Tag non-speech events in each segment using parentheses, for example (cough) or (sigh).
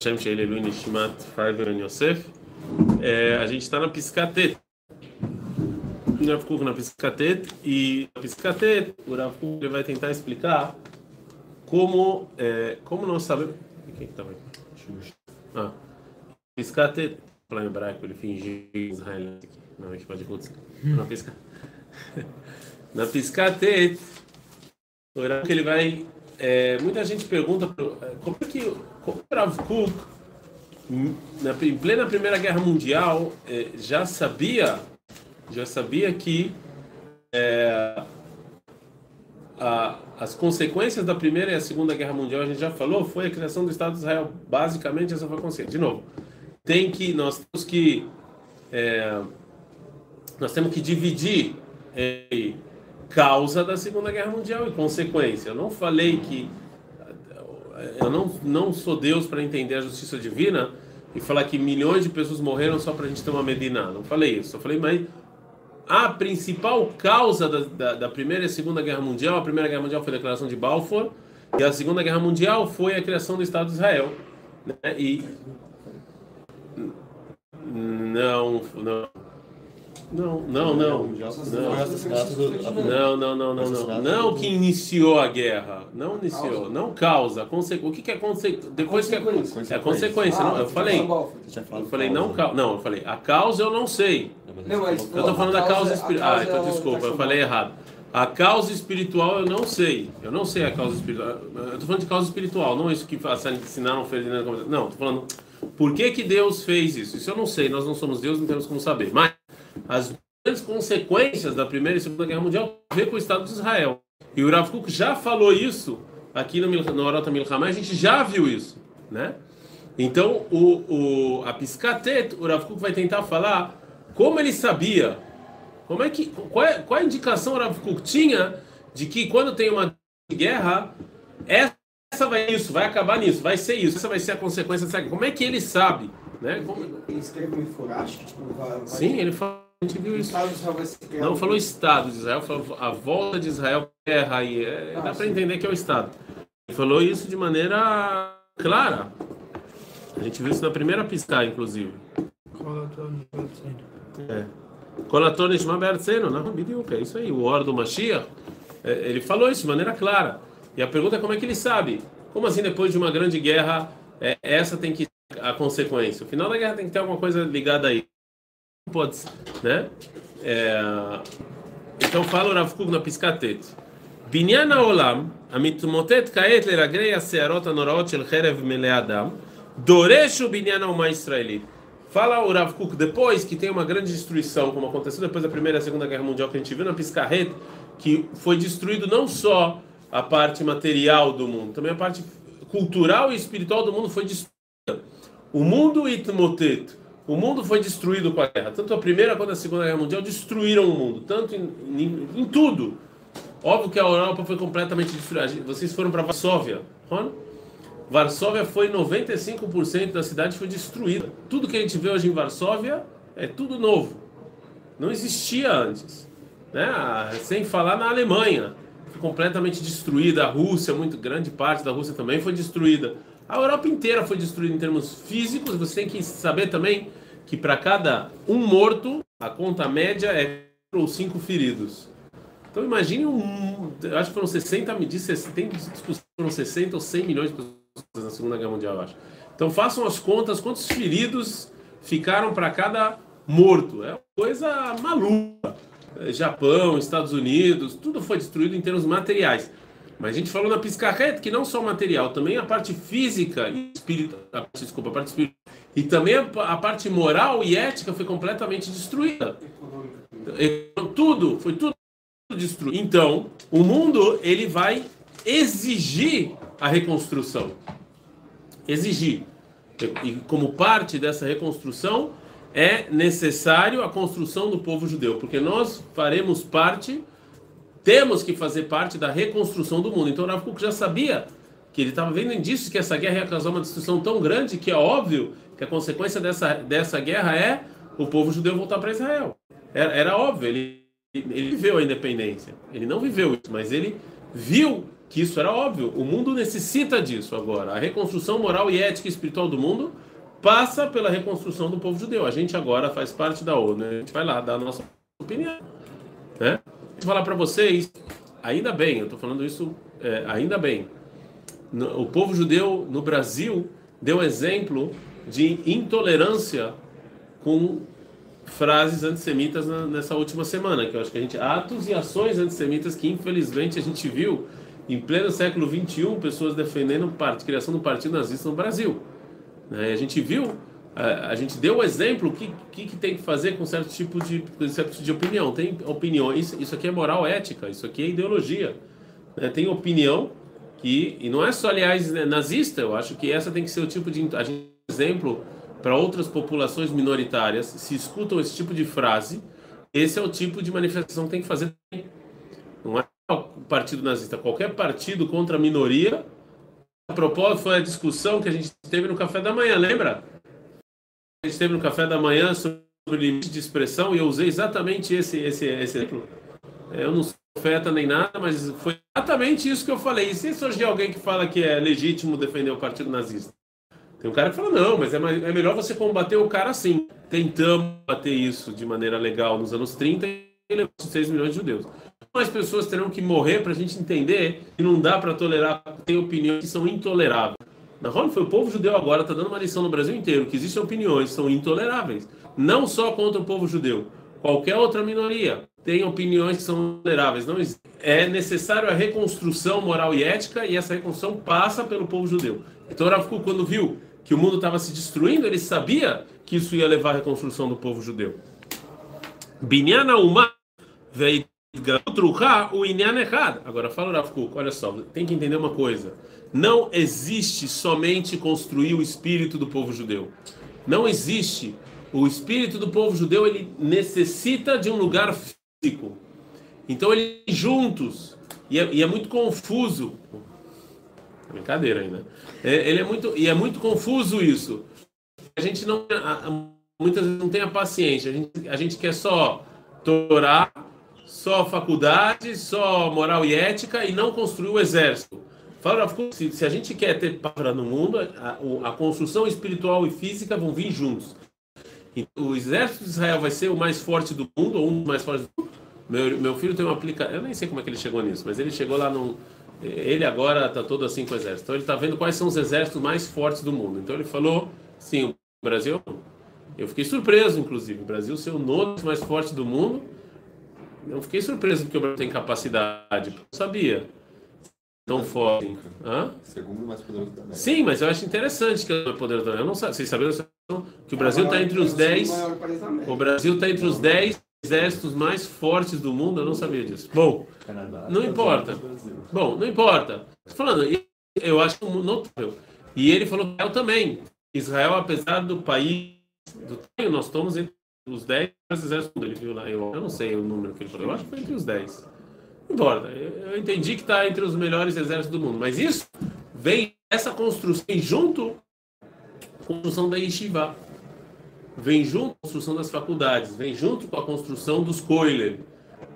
Shem Sheilelu Nishmat Farber Yosef. É, a gente está na Piscatet. Na Piscatet. E na Piscatet, o Rav Kuk vai tentar explicar como, é, como nós sabemos. Quem que estava aqui? Ah, Piscatet. Falar em hebraico, ele fingiu Israel aqui. Não, a gente pode acontecer. Na Piscatet. (laughs) na Piscatet, o Rav Kuk ele vai. É, muita gente pergunta como é que como Rav Kuk, na, em plena Primeira Guerra Mundial, eh, já sabia, já sabia que é, a, as consequências da Primeira e a Segunda Guerra Mundial, a gente já falou, foi a criação do Estado de Israel. Basicamente, essa foi a consciência. De novo, tem que, nós temos que, é, nós temos que dividir em causa da Segunda Guerra Mundial e consequência. Eu não falei que eu não, não sou Deus para entender a justiça divina e falar que milhões de pessoas morreram só para a gente ter uma Medina. Não falei isso. Eu falei, mas a principal causa da, da, da, Primeira e Segunda Guerra Mundial, a Primeira Guerra Mundial foi a declaração de Balfour e a Segunda Guerra Mundial foi a criação do Estado de Israel. Né? E não, não. Não, não, não. Não, não, não, não, não. Não que iniciou a guerra. Não iniciou. Não causa. O que é consequência? Depois que é, é consequência. Não, eu falei. Eu falei não Não, eu falei. A causa eu não sei. Eu estou falando da causa espiritual. Ah, então desculpa, eu falei errado. A causa espiritual eu não sei. Eu não sei a causa espiritual. Eu estou falando de causa espiritual, não isso que ensinaram Ferdinando. Não, estou falando. Por que, que Deus fez isso? Isso eu não sei. Nós não somos Deus, não temos como saber. Mas as grandes consequências da Primeira e Segunda Guerra Mundial a ver com o Estado de Israel. E o Rav Kuk já falou isso aqui no, no Orota Milhamá, a gente já viu isso, né? Então, o, o, a Piscatet, o Rav Kuk vai tentar falar como ele sabia, como é que, qual, é, qual é a indicação o Rav Kuk tinha de que quando tem uma guerra, essa vai isso, vai acabar nisso, vai ser isso, essa vai ser a consequência dessa guerra. Como é que ele sabe? Né? Como... Ele escreve muito forástico, tipo, vai, vai... Sim, ele fala a gente viu isso. Não falou Estado de Israel, falou a volta de Israel terra e é, ah, dá para entender que é o Estado. Ele falou isso de maneira clara. A gente viu isso na primeira piscar, inclusive. É. Colator Nishma Bertzeno, não, é isso aí. O Or do Mashiach, é, ele falou isso de maneira clara. E a pergunta é como é que ele sabe? Como assim, depois de uma grande guerra, é, essa tem que a consequência? O final da guerra tem que ter alguma coisa ligada aí pode, né? É, então fala o Rav Kuk na Piscatet. בניין העולם המתמוטט כעת לרגלי השערות הנוראות של חרב מלא אדם דורש הוא בניין האומה הישראלית. Fala o Rav Kuk, depois que tem uma grande destruição, como aconteceu depois da Primeira e Segunda Guerra Mundial, que a gente viu na Piscarret, que foi destruído não só a parte material do mundo, também a parte cultural e espiritual do mundo foi destruída. O mundo itmotet, o mundo foi destruído com a guerra. Tanto a Primeira quanto a Segunda Guerra Mundial destruíram o mundo, tanto em, em, em tudo. Óbvio que a Europa foi completamente destruída. Vocês foram para Varsóvia, Ron? Varsóvia foi 95% da cidade foi destruída. Tudo que a gente vê hoje em Varsóvia é tudo novo. Não existia antes. Né? Sem falar na Alemanha, foi completamente destruída. A Rússia, muito grande parte da Rússia também foi destruída. A Europa inteira foi destruída em termos físicos. Você tem que saber também que para cada um morto, a conta média é ou cinco feridos. Então imagine um, acho que foram 60, me disse, tem discussão, foram 60 ou 100 milhões de pessoas na Segunda Guerra Mundial, acho. Então façam as contas, quantos feridos ficaram para cada morto. É uma coisa maluca. Japão, Estados Unidos, tudo foi destruído em termos materiais. Mas a gente falou na Piscarret que não só o material, também a parte física e espiritual, desculpa, a parte espiritual, e também a, parte moral e ética foi completamente destruída. Tudo, foi tudo destruído. Então, o mundo ele vai exigir a reconstrução. Exigir. E como parte dessa reconstrução é necessário a construção do povo judeu, porque nós faremos parte temos que fazer parte da reconstrução do mundo. Então Rav Kuk já sabia que ele estava vendo indícios que essa guerra ia causar uma destruição tão grande que é óbvio que a consequência dessa, dessa guerra é o povo judeu voltar para Israel. Era, era óbvio, ele, ele viveu a independência. Ele não viveu isso, mas ele viu que isso era óbvio. O mundo necessita disso agora. A reconstrução moral e ética e espiritual do mundo passa pela reconstrução do povo judeu. A gente agora faz parte da ONU. Né? A gente vai lá dar a nossa opinião. Falar para vocês, ainda bem, eu estou falando isso, é, ainda bem. O povo judeu no Brasil deu exemplo de intolerância com frases antissemitas nessa última semana, que eu acho que a gente atos e ações antissemitas que infelizmente a gente viu em pleno século 21 pessoas defendendo a criação do partido nazista no Brasil. Né? A gente viu, a, gente deu o exemplo que, que, que, tem que fazer com certo tipo de certo tipo de opinião. Tem opiniões, isso aqui é moral ética, isso aqui é ideologia. Né? Tem opinião que e não é só aliás né, nazista. Eu acho que essa tem que ser o tipo de a gente, exemplo para outras populações minoritárias, se escutam esse tipo de frase, esse é o tipo de manifestação que tem que fazer. Não é o partido nazista, qualquer partido contra a minoria. A propósito, foi a discussão que a gente teve no café da manhã, lembra? A gente teve no café da manhã sobre limite de expressão e eu usei exatamente esse, esse, exemplo. Eu não sou profeta nem nada, mas foi exatamente isso que eu falei. E se surgir alguém que fala que é legítimo defender o partido nazista? Tem um cara que fala, não, mas é, é melhor você combater o cara assim. Tentamos bater isso de maneira legal nos anos 30 e levou 6 milhões de judeus. Mais pessoas terão que morrer para a gente entender que não dá para tolerar, tem opiniões que são intoleráveis. Na Roma foi o povo judeu agora, está dando uma lição no Brasil inteiro, que existem opiniões são intoleráveis. Não só contra o povo judeu, qualquer outra minoria tem opiniões que são toleráveis. Não é necessário a reconstrução moral e ética e essa reconstrução passa pelo povo judeu. Então Rav quando viu que o mundo estava se destruindo, ele sabia que isso ia levar à reconstrução do povo judeu. Binyana Uma o Inyan errado. Agora fala Rav olha só, tem que entender uma coisa. Não existe somente construir o espírito do povo judeu. Não existe. O espírito do povo judeu ele necessita de um lugar físico. Então eles juntos. E é, e é muito confuso Brincadeira ainda. É, ele é muito e é muito confuso isso. A gente não muitas vezes não tem a paciência. A gente, a gente quer só Torá, só faculdade, só moral e ética e não construir o exército. Se, se a gente quer ter palavra no mundo, a, a, construção espiritual e física vão vir juntos. o exército de Israel vai ser o mais forte do mundo, ou um dos mais fortes do mundo. Meu, meu filho tem uma aplicação, eu nem sei como é que ele chegou nisso, mas ele chegou lá num, ele agora está todo assim com o exército. Então ele está vendo quais são os exércitos mais fortes do mundo. Então ele falou, sim, o Brasil. Eu fiquei surpreso, inclusive, o Brasil ser o nono mais forte do mundo. Eu fiquei surpreso porque o Brasil tem capacidade. Eu sabia. Tão forte. Hã? Segundo mais poderoso da Sim, mas eu acho interessante que é poderoso da Eu não sei. Vocês sabiam que o Brasil está entre os 10. O Brasil está entre os 10 exércitos mais fortes do mundo, eu não sabia disso. Bom, não importa. Bom, não importa. Estou falando, eu acho notável. E ele falou que Israel também. Israel, apesar do país, do nós estamos entre os 10 exércitos do mundo. Ele viu lá, eu, eu não sei o número que ele falou, eu acho que foi entre os 10. Importa, eu entendi que está entre os melhores exércitos do mundo, mas isso vem essa construção junto com a construção da Yeshiva vem junto com a construção das faculdades, vem junto com a construção dos Koiler,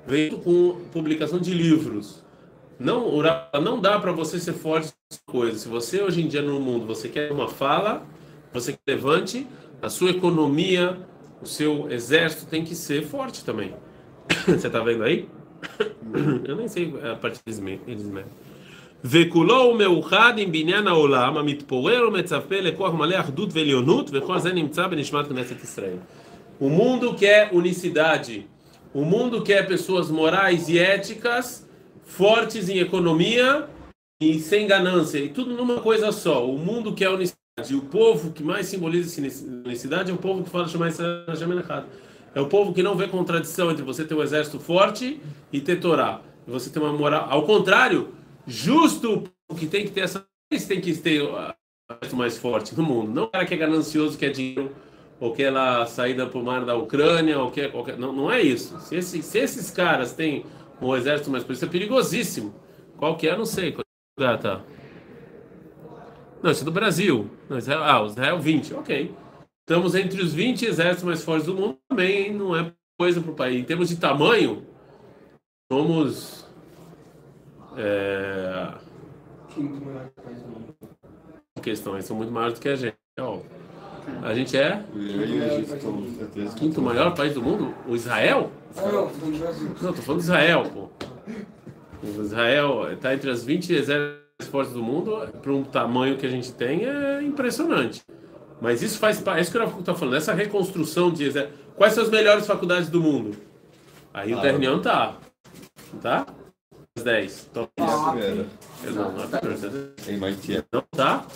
vem junto com a publicação de livros. Não, não dá para você ser forte coisas. Se você hoje em dia no mundo você quer uma fala, você levante, a sua economia, o seu exército tem que ser forte também. (coughs) você está vendo aí? (coughs) Eu nem sei a partir deles mesmo. וכולו הוא מאוחד עם בניין העולם המתפורר ומצפה לכוח מלא אחדות ועליונות וכל זה נמצא בנשמת כנסת ישראל. O mundo quer unicidade. O mundo quer pessoas morais e éticas, fortes em economia e sem ganância. E tudo numa coisa só. O mundo quer unicidade. E o povo que mais simboliza essa unicidade é o povo que fala chamar isso errado. é o povo que não vê contradição entre você ter um exército forte e ter Torá. Você ter uma moral. Ao contrário, justo que tem que ter essa tem que ter o mais forte no mundo. Não o cara que é ganancioso, que é dinheiro, ou que é lá saída para o mar da Ucrânia, ou que é qualquer. Não, não é isso. Se, esse, se esses caras têm um exército mais forte, isso é perigosíssimo. Qual que é? Não sei. Qual lugar tá? Não, isso é do Brasil. Não, Israel, ah, Israel 20, ok. Estamos entre os 20 exércitos mais fortes do mundo também, não é coisa para o país. Em termos de tamanho, somos é, eles são muito maiores do que a gente. Óbvio. A gente é quinto maior país do mundo? O Israel? Não, tô falando de Israel, pô. O Israel está entre as 20 exércitos mais fortes do mundo, para um tamanho que a gente tem, é impressionante. Mas isso faz parte, é isso que eu estou falando, essa reconstrução de exército. Quais são as melhores faculdades do mundo? Aí o Ah. Ternião tá. Tá? As 10. Top É a 10. primeira. Não, não é a primeira. Em MIT. Não tá?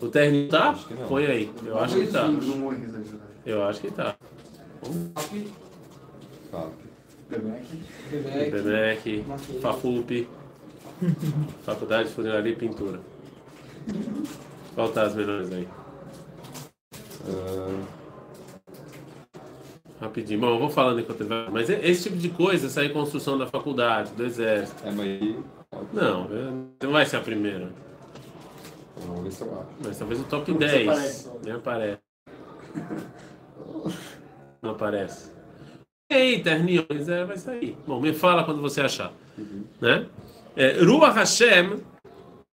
O Ternião tá? Põe aí. Eu acho que tá. Exagerado. Eu acho que tá. Mackenzie. FAFUP, (laughs) Faculdade de Funilaria e Pintura. Qual tá as melhores aí? Ah, rapidinho. Bom, eu vou falando enquanto ele vai. Mas esse tipo de coisa, essa reconstrução da faculdade, do exército. É, mas... Não, não vai ser a primeira. Vamos ver se eu acho. Mas talvez o top Como 10. Aparece? Nem aparece. não aparece. Ei, terninhões, é, vai sair. Bom, me fala quando você achar. Uhum. Né? É, Hashem,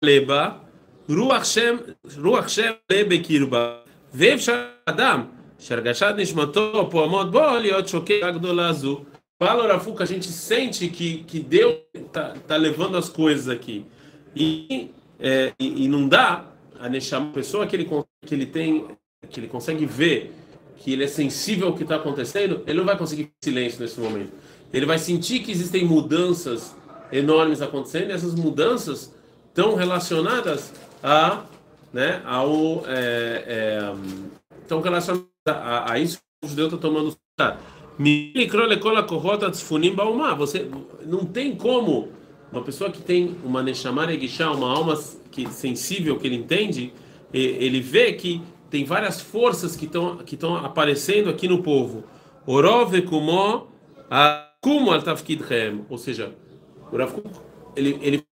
Leba. rua Hashem, rua Hashem, Lebe Kirba. Vev Adam Shargashad Nishmató, Poamot Boli, Otchoke Agdola Azul. Fala, Rafu, a gente sente que, que Deus está tá levando as coisas aqui. E, é, e, e, não dá a Neshama, pessoa que ele, que ele tem, que ele consegue ver, que ele é sensível ao que está acontecendo, ele não vai conseguir silêncio nesse momento. Ele vai sentir que existem mudanças enormes acontecendo e essas mudanças estão relacionadas a, né, ao, é, é, estão relacionadas a, a isso o judeu está tomando. Você não tem como uma pessoa que tem uma Neshamar Egishá, uma alma que, sensível, que ele entende, ele vê que tem várias forças que estão que estão aparecendo aqui no povo. Ou seja, ele ele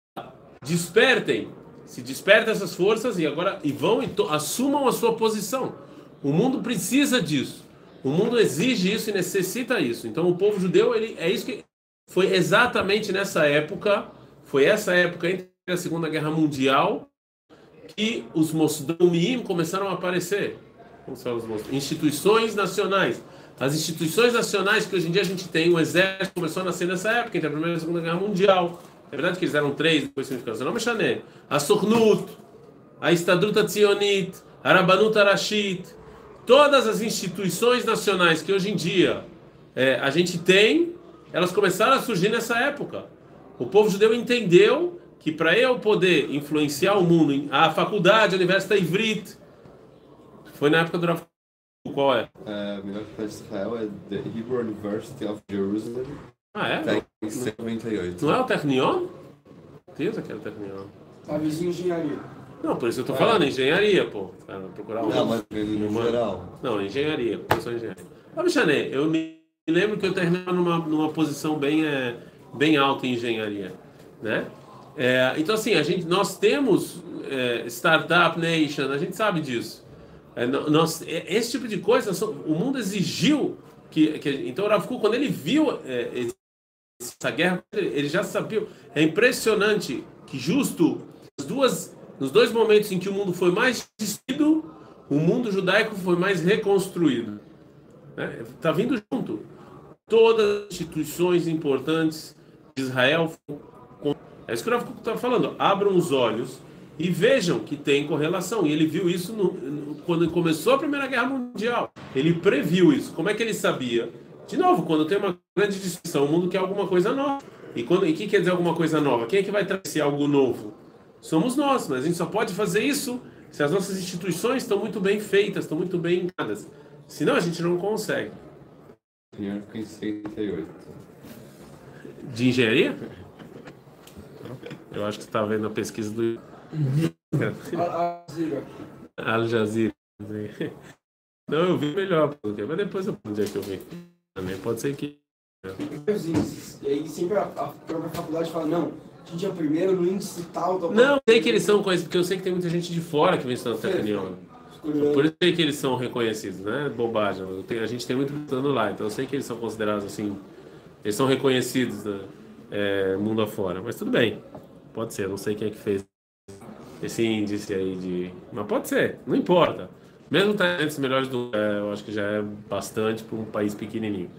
despertem, se despertem essas forças e agora e vão e to- assumam a sua posição. O mundo precisa disso. O mundo exige isso e necessita isso. Então o povo judeu, ele é isso que foi exatamente nessa época, foi essa época entre a Segunda Guerra Mundial que os Mosdomim começaram a aparecer. Como são os mos- instituições nacionais. As instituições nacionais que hoje em dia a gente tem, o exército começou a nascer nessa época, entre a Primeira e a Segunda Guerra Mundial. É verdade que eles eram três, depois se não me chané. A Sornut, a Estadruta Tzionit, a Rabanut Arashit, todas as instituições nacionais que hoje em dia é, a gente tem, elas começaram a surgir nessa época. O povo judeu entendeu que para eu poder influenciar o mundo, a faculdade, a Universidade Ivrit, foi na época do Rav qual é? É, a melhor faculdade de Israel é The Hebrew University of Jerusalem. Ah, é? Tá em 98. Não é o Technion? Deus, aquele Technion. A vizinha engenharia. Não, por isso eu tô falando, engenharia, pô. Cara, procurar um. Não, mas no Uma- geral. Não, engenharia, professor de engenharia. Ô, Michané, eu me lembro que eu terminava numa, numa posição bem, é, bem alta em engenharia, né? É, então, assim, a gente, nós temos é, Startup Nation, a gente sabe disso. É, nós, é, esse tipo de coisa, o mundo exigiu que... que então, o Rav Kuk, quando ele viu é, essa guerra, ele já sabia. É impressionante que justo as duas, nos dois momentos em que o mundo foi mais destruído, o mundo judaico foi mais reconstruído. Está vindo junto. Todas as instituições importantes de Israel. É isso que o está falando. Abram os olhos e vejam que tem correlação. E ele viu isso no- no- quando começou a Primeira Guerra Mundial. Ele previu isso. Como é que ele sabia? De novo, quando tem uma grande discussão, o mundo quer alguma coisa nova. E quando, e o que quer dizer alguma coisa nova? Quem é que vai trazer algo novo? Somos nós, mas a gente só pode fazer isso se as nossas instituições estão muito bem feitas, estão muito bem encadas. Senão a gente não consegue. Primeiro ficou em 68. De engenharia? Eu acho que você está vendo a pesquisa do. Al Jazeera. Não, eu vi melhor, mas depois eu onde é que eu vi. Também pode ser que. E aí sempre a, a própria faculdade fala, não, a gente é o primeiro no índice tal, tal, Não, sei que eles são conhecidos, porque eu sei que tem muita gente de fora que vem estudando Tecnion. Por isso sei que eles são reconhecidos, né? Bobagem. Eu tenho- a gente tem muito estudando lá, então eu sei que eles são considerados assim. Eles são reconhecidos né? É, mundo afora. Mas tudo bem. Pode ser, eu não sei quem é que fez. esse índice aí de. Mas pode ser, não importa. Mesmo tá entre os melhores do é, eu acho que já é bastante para um país pequenininho.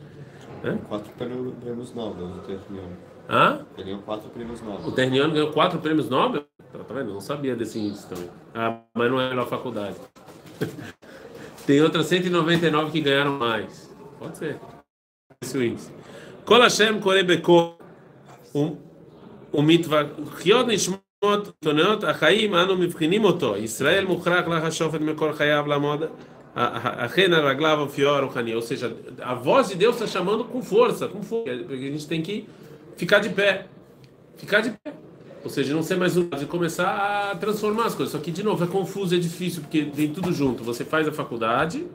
Né? Quatro prêmios prêmios Nobel do Terniano. Hã? Teriam quatro prêmios O Nobel. Terniano ganhou quatro prêmios Nobel? Tá, tá vendo? Eu não sabia desse índice também. Ah, mas não é a melhor faculdade. (laughs) Tem outras 199 que ganharam mais. Pode ser. Esse é o índice. Kol Hashem Kore Beko. Um, um mitzvah. Chiot nishmot toneot החיים אנו מבחינים אותו. ישראל מוכרח לך השופט מכל חייו לעמוד אכן על רגליו אופיו הרוחני. Ou seja, a voz de Deus está chamando com força, com força. Porque a gente tem que ficar de pé. Ficar de pé. Ou seja, não ser mais um de começar a transformar as coisas. Só que, de novo, é confuso, é difícil, porque vem tudo junto. Você faz a faculdade,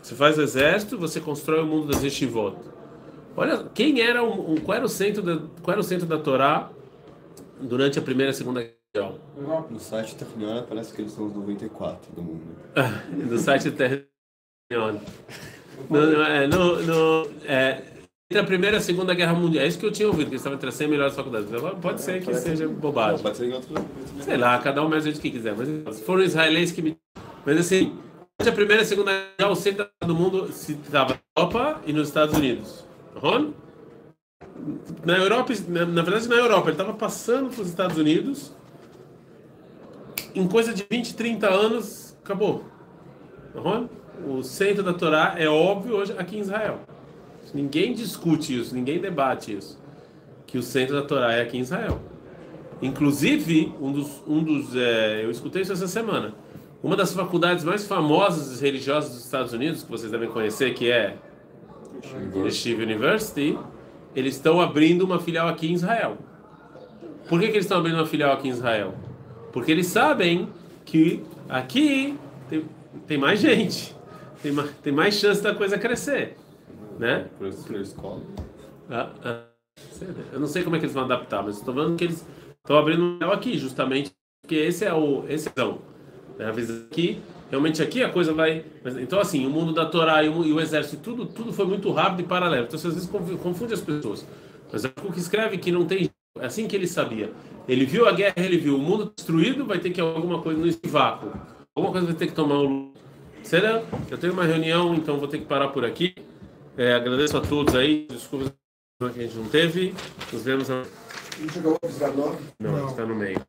você faz o exército, você constrói o mundo das yeshivot. Olha, quem era qual era o centro da, qual era o centro da Torá durante a primeira e a segunda guerra? No site Terniano parece que eles são os 94 do mundo. (laughs) do site Terra. No, no, é, no, no, é, entre a primeira e a segunda guerra mundial. É isso que eu tinha ouvido, que eles estavam entre as 100 melhores faculdades. Pode ser que seja bobagem. Pode ser outro. Sei lá, cada um mais o que quiser. Mas se foram israelenses que me. Mas assim, durante a primeira e a segunda guerra, o centro do mundo se estava na Europa e nos Estados Unidos. Ron? Na Europa, na, na verdade, na Europa, ele estava passando para os Estados Unidos. Em coisa de 20, 30 anos, acabou. Ron? O centro da Torá é óbvio hoje aqui em Israel. Ninguém discute isso, ninguém debate isso. Que o centro da Torá é aqui em Israel. Inclusive, um dos, um dos é, eu escutei isso essa semana. Uma das faculdades mais famosas religiosas dos Estados Unidos, que vocês devem conhecer, que é Yeshiva University, eles estão abrindo uma filial aqui em Israel. Por que, que eles estão abrindo uma filial aqui em Israel? Porque eles sabem que aqui tem, tem mais gente, tem mais, tem mais chance da coisa crescer, né? Por isso, escola. Ah, ah, eu não sei como é que eles vão adaptar, mas estou falando que eles estão abrindo um aqui, justamente porque esse é o esse é o né? A visão aqui, realmente aqui a coisa vai. mas, então assim, o mundo da Torá e o, e o exército, tudo tudo foi muito rápido e paralelo. Então às vezes confu- confunde as pessoas. Mas é o que escreve que não tem é assim que ele sabia. Ele viu a guerra, ele viu o mundo destruído, vai ter que alguma coisa nesse vácuo. Alguma coisa vai ter que tomar o. Será? Eu tenho uma reunião, então vou ter que parar por aqui. É, agradeço a todos aí. Desculpa que a gente não teve. Nos vemos. a- Não chegou o fisgador? Não, está no meio.